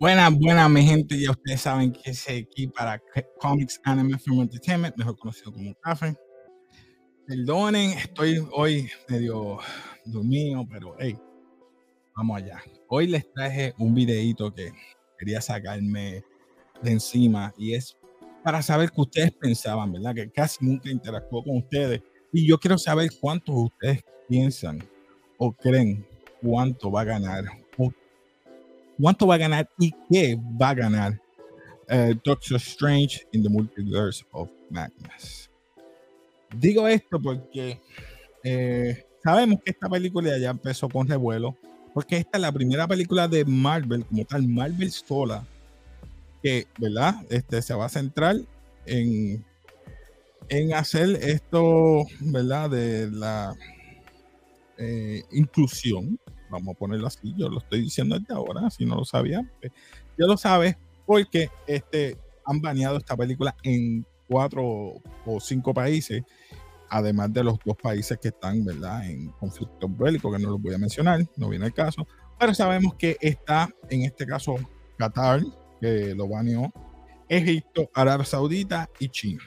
Buenas, buenas, mi gente. Ya ustedes saben que es aquí para Comics Anime Film Entertainment, mejor conocido como Café. Perdonen, estoy hoy medio dormido, pero hey, vamos allá. Hoy les traje un videito que quería sacarme de encima y es para saber qué ustedes pensaban, ¿verdad? Que casi nunca interactuó con ustedes y yo quiero saber cuántos ustedes piensan o creen cuánto va a ganar cuánto va a ganar y qué va a ganar uh, Doctor Strange in the Multiverse of Madness. Digo esto porque eh, sabemos que esta película ya empezó con revuelo, porque esta es la primera película de Marvel, como tal, Marvel sola, que, ¿verdad? Este, se va a centrar en, en hacer esto, ¿verdad? De la eh, inclusión vamos a ponerlo así, yo lo estoy diciendo desde ahora, si no lo sabía, pues, ya lo sabes, porque este, han baneado esta película en cuatro o cinco países, además de los dos países que están, ¿verdad?, en conflicto bélico, que no los voy a mencionar, no viene el caso, pero sabemos que está, en este caso, Qatar, que lo baneó, Egipto, Arabia Saudita y China.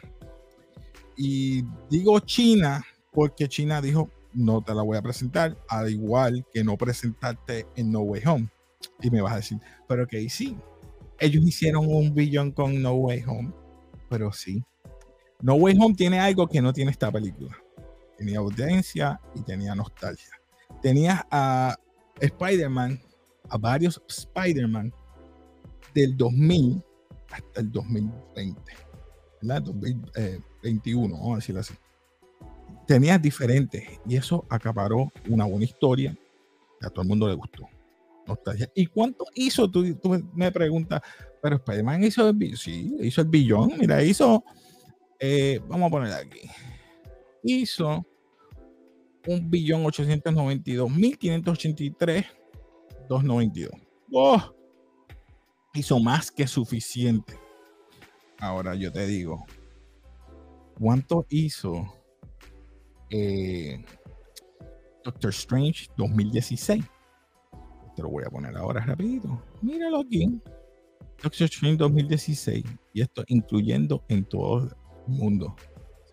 Y digo China porque China dijo, no te la voy a presentar, al igual que no presentarte en No Way Home. Y me vas a decir, pero que sí, ellos hicieron un billón con No Way Home, pero sí. No Way Home tiene algo que no tiene esta película. Tenía audiencia y tenía nostalgia. Tenías a Spider-Man, a varios Spider-Man del 2000 hasta el 2020, ¿verdad? 2021, vamos a así tenías diferentes y eso acaparó una buena historia y a todo el mundo le gustó. ¿Y cuánto hizo? Tú, me preguntas, pero Spider-Man hizo el. Sí, hizo el billón. Mira, hizo, eh, vamos a poner aquí, hizo un billón 892 mil 583 292. ¡Oh! Hizo más que suficiente. Ahora yo te digo, ¿cuánto hizo eh, Doctor Strange 2016. Te lo voy a poner ahora rapidito. Míralo aquí. Doctor Strange 2016. Y esto incluyendo en todo el mundo.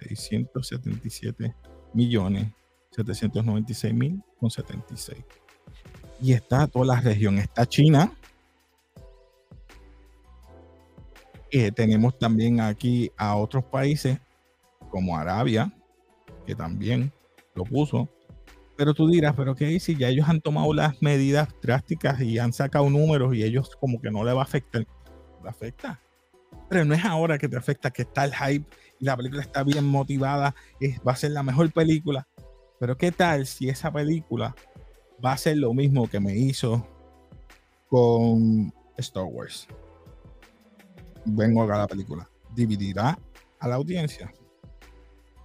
677 millones 796 mil con 76. Y está toda la región. Está China. Eh, tenemos también aquí a otros países como Arabia, que también lo puso. Pero tú dirás, pero ¿qué si ya ellos han tomado las medidas drásticas y han sacado números y ellos como que no le va a afectar? Le afecta. Pero no es ahora que te afecta, que está el hype y la película está bien motivada, va a ser la mejor película. Pero ¿qué tal si esa película va a ser lo mismo que me hizo con Star Wars? Vengo a la película. ¿Dividirá a la audiencia?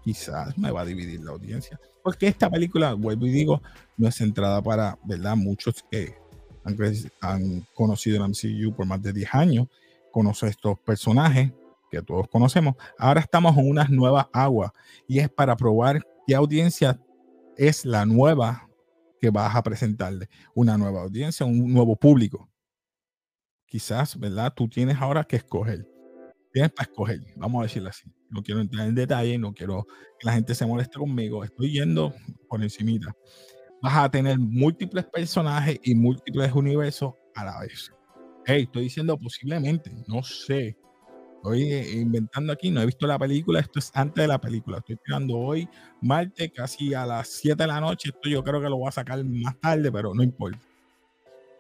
Quizás me va a dividir la audiencia. Porque esta película, vuelvo y digo, no es centrada para, ¿verdad? Muchos que han, conocido el MCU por más de 10 años, conocen estos personajes que todos conocemos. Ahora estamos en unas nuevas aguas y es para probar qué audiencia es la nueva que vas a presentarle. Una nueva audiencia, un nuevo público. Quizás, ¿verdad? Tú tienes ahora que escoger tienes para escoger, vamos a decirlo así. No quiero entrar en detalle, no quiero que la gente se moleste conmigo, estoy yendo por encimita. Vas a tener múltiples personajes y múltiples universos a la vez. Hey, estoy diciendo posiblemente, no sé. Estoy eh, inventando aquí, no he visto la película, esto es antes de la película. Estoy tirando hoy, martes, casi a las 7 de la noche. Esto yo creo que lo voy a sacar más tarde, pero no importa.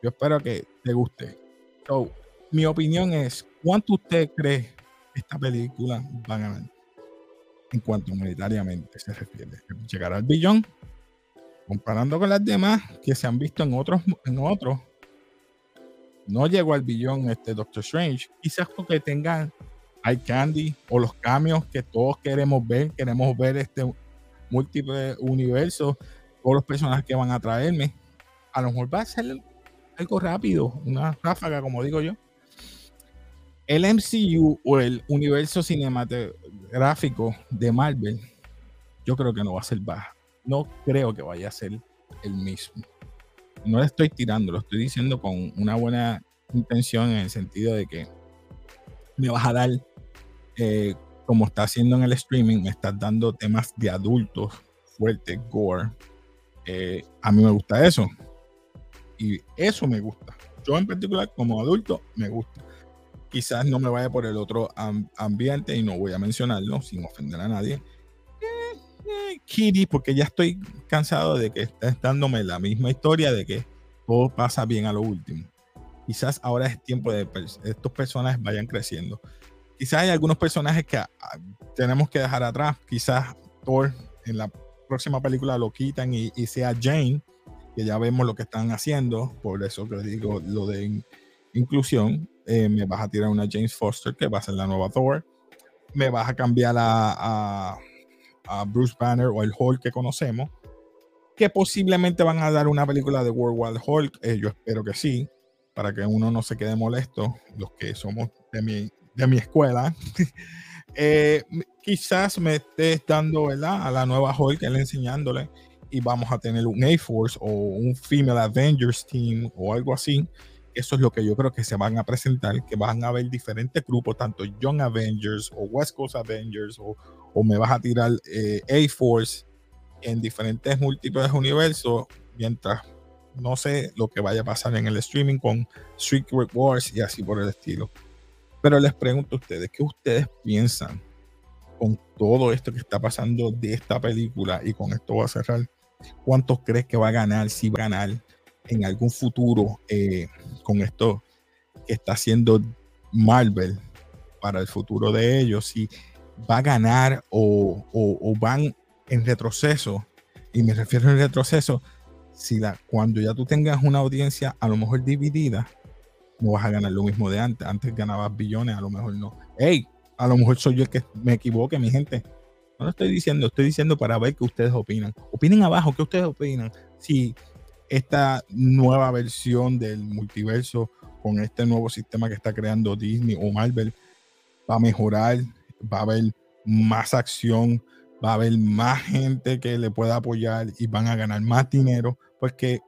Yo espero que te guste. So, mi opinión es, ¿cuánto usted cree esta película va a ganar en cuanto monetariamente se refiere. Llegar al billón, comparando con las demás que se han visto en otros, en otros, no llegó al billón este Doctor Strange. Quizás porque tengan hay candy o los cambios que todos queremos ver, queremos ver este múltiple universo, todos los personajes que van a traerme. A lo mejor va a ser algo rápido, una ráfaga, como digo yo el MCU o el universo cinematográfico de Marvel, yo creo que no va a ser baja. No creo que vaya a ser el mismo. No le estoy tirando, lo estoy diciendo con una buena intención en el sentido de que me vas a dar, eh, como está haciendo en el streaming, me estás dando temas de adultos fuertes, gore. Eh, a mí me gusta eso. Y eso me gusta. Yo en particular, como adulto, me gusta. Quizás no me vaya por el otro ambiente y no voy a mencionarlo sin ofender a nadie. Kitty, porque ya estoy cansado de que estés dándome la misma historia de que todo pasa bien a lo último. Quizás ahora es tiempo de que estos personajes vayan creciendo. Quizás hay algunos personajes que ah, tenemos que dejar atrás. Quizás Thor en la próxima película lo quitan y, sea Jane, que ya vemos lo que están haciendo. Por eso que digo lo de inclusión. Eh, me vas a tirar una James Foster, que va a ser la nueva Thor. Me vas a cambiar a, a, Bruce Banner o el Hulk que conocemos. Que posiblemente van a dar una película de World War Hulk. Eh, yo espero que sí para que uno no se quede molesto, los que somos de mi, de mi escuela, eh, quizás me estés dando ¿verdad? a la nueva Hulk, él enseñándole, y vamos a tener un A-Force o un Female Avengers Team o algo así. Eso es lo que yo creo que se van a presentar, que van a haber diferentes grupos, tanto Young Avengers o West Coast Avengers, o, o me vas a tirar eh, A-Force en diferentes múltiples universos, mientras no sé lo que vaya a pasar en el streaming con Secret Wars y así por el estilo. Pero les pregunto a ustedes, ¿qué ustedes piensan con todo esto que está pasando de esta película? Y con esto voy a cerrar. ¿Cuántos crees que va a ganar? Si va a ganar en algún futuro eh, con esto que está haciendo Marvel para el futuro de ellos, si va a ganar o, o van en retroceso. Y me refiero en retroceso si la, cuando ya tú tengas una audiencia a lo mejor dividida, no vas a ganar lo mismo de antes. Antes ganabas billones, a lo mejor no. Hey, a lo mejor soy yo el que me equivoque, mi gente. No lo estoy diciendo, estoy diciendo para ver qué ustedes opinan. Opinen abajo, ¿qué ustedes opinan? Si esta nueva versión del multiverso con este nuevo sistema que está creando Disney o Marvel va a mejorar, va a haber más acción, va a haber más gente que le pueda apoyar y van a ganar más dinero, porque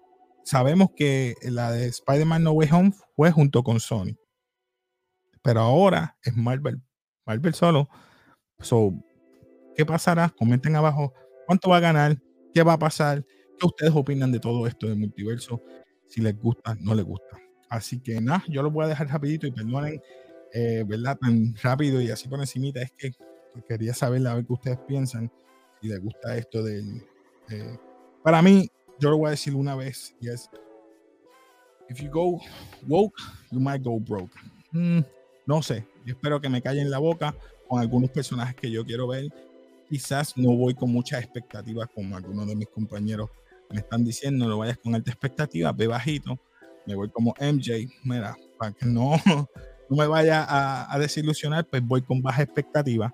sabemos que la de Spider-Man No Way Home fue junto con Sony. Pero ahora es Marvel, Marvel solo. So, ¿qué pasará? Comenten abajo cuánto va a ganar, qué va a pasar, qué ustedes opinan de todo esto del multiverso, si les gusta, no les gusta. Así que nada, yo lo voy a dejar rapidito y perdonen, eh, ¿verdad? Tan rápido y así por encimita, es que quería saber a ver qué ustedes piensan, si les gusta esto del... para mí, yo lo voy a decir una vez, y es, if you go woke, you might go broke. Mm, no sé, espero que me callen la boca con algunos personajes que yo quiero ver. Quizás no voy con muchas expectativas como algunos de mis compañeros me están diciendo, no vayas con alta expectativa, ve bajito. Me voy como MJ, mira, para que no, no me vaya a, a desilusionar, pues voy con baja expectativa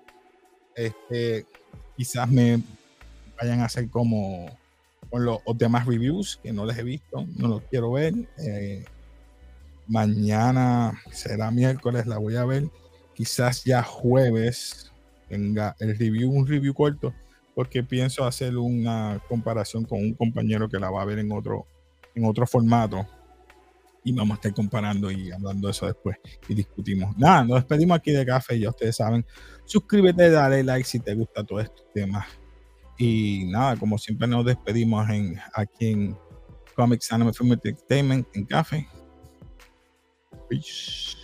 este, quizás me vayan a hacer como con los, demás reviews que no les he visto, no los quiero ver. Eh, mañana será miércoles, la voy a ver. Quizás ya jueves tenga el review, un review corto, porque pienso hacer una comparación con un compañero que la va a ver en otro, en otro formato y vamos a estar comparando y hablando de eso después y discutimos. Nada, nos despedimos aquí de café, ya ustedes saben. Suscríbete, dale like si te gusta todo este tema. Y nada, como siempre nos despedimos aquí en Comics Anime Film Entertainment en café. Peace.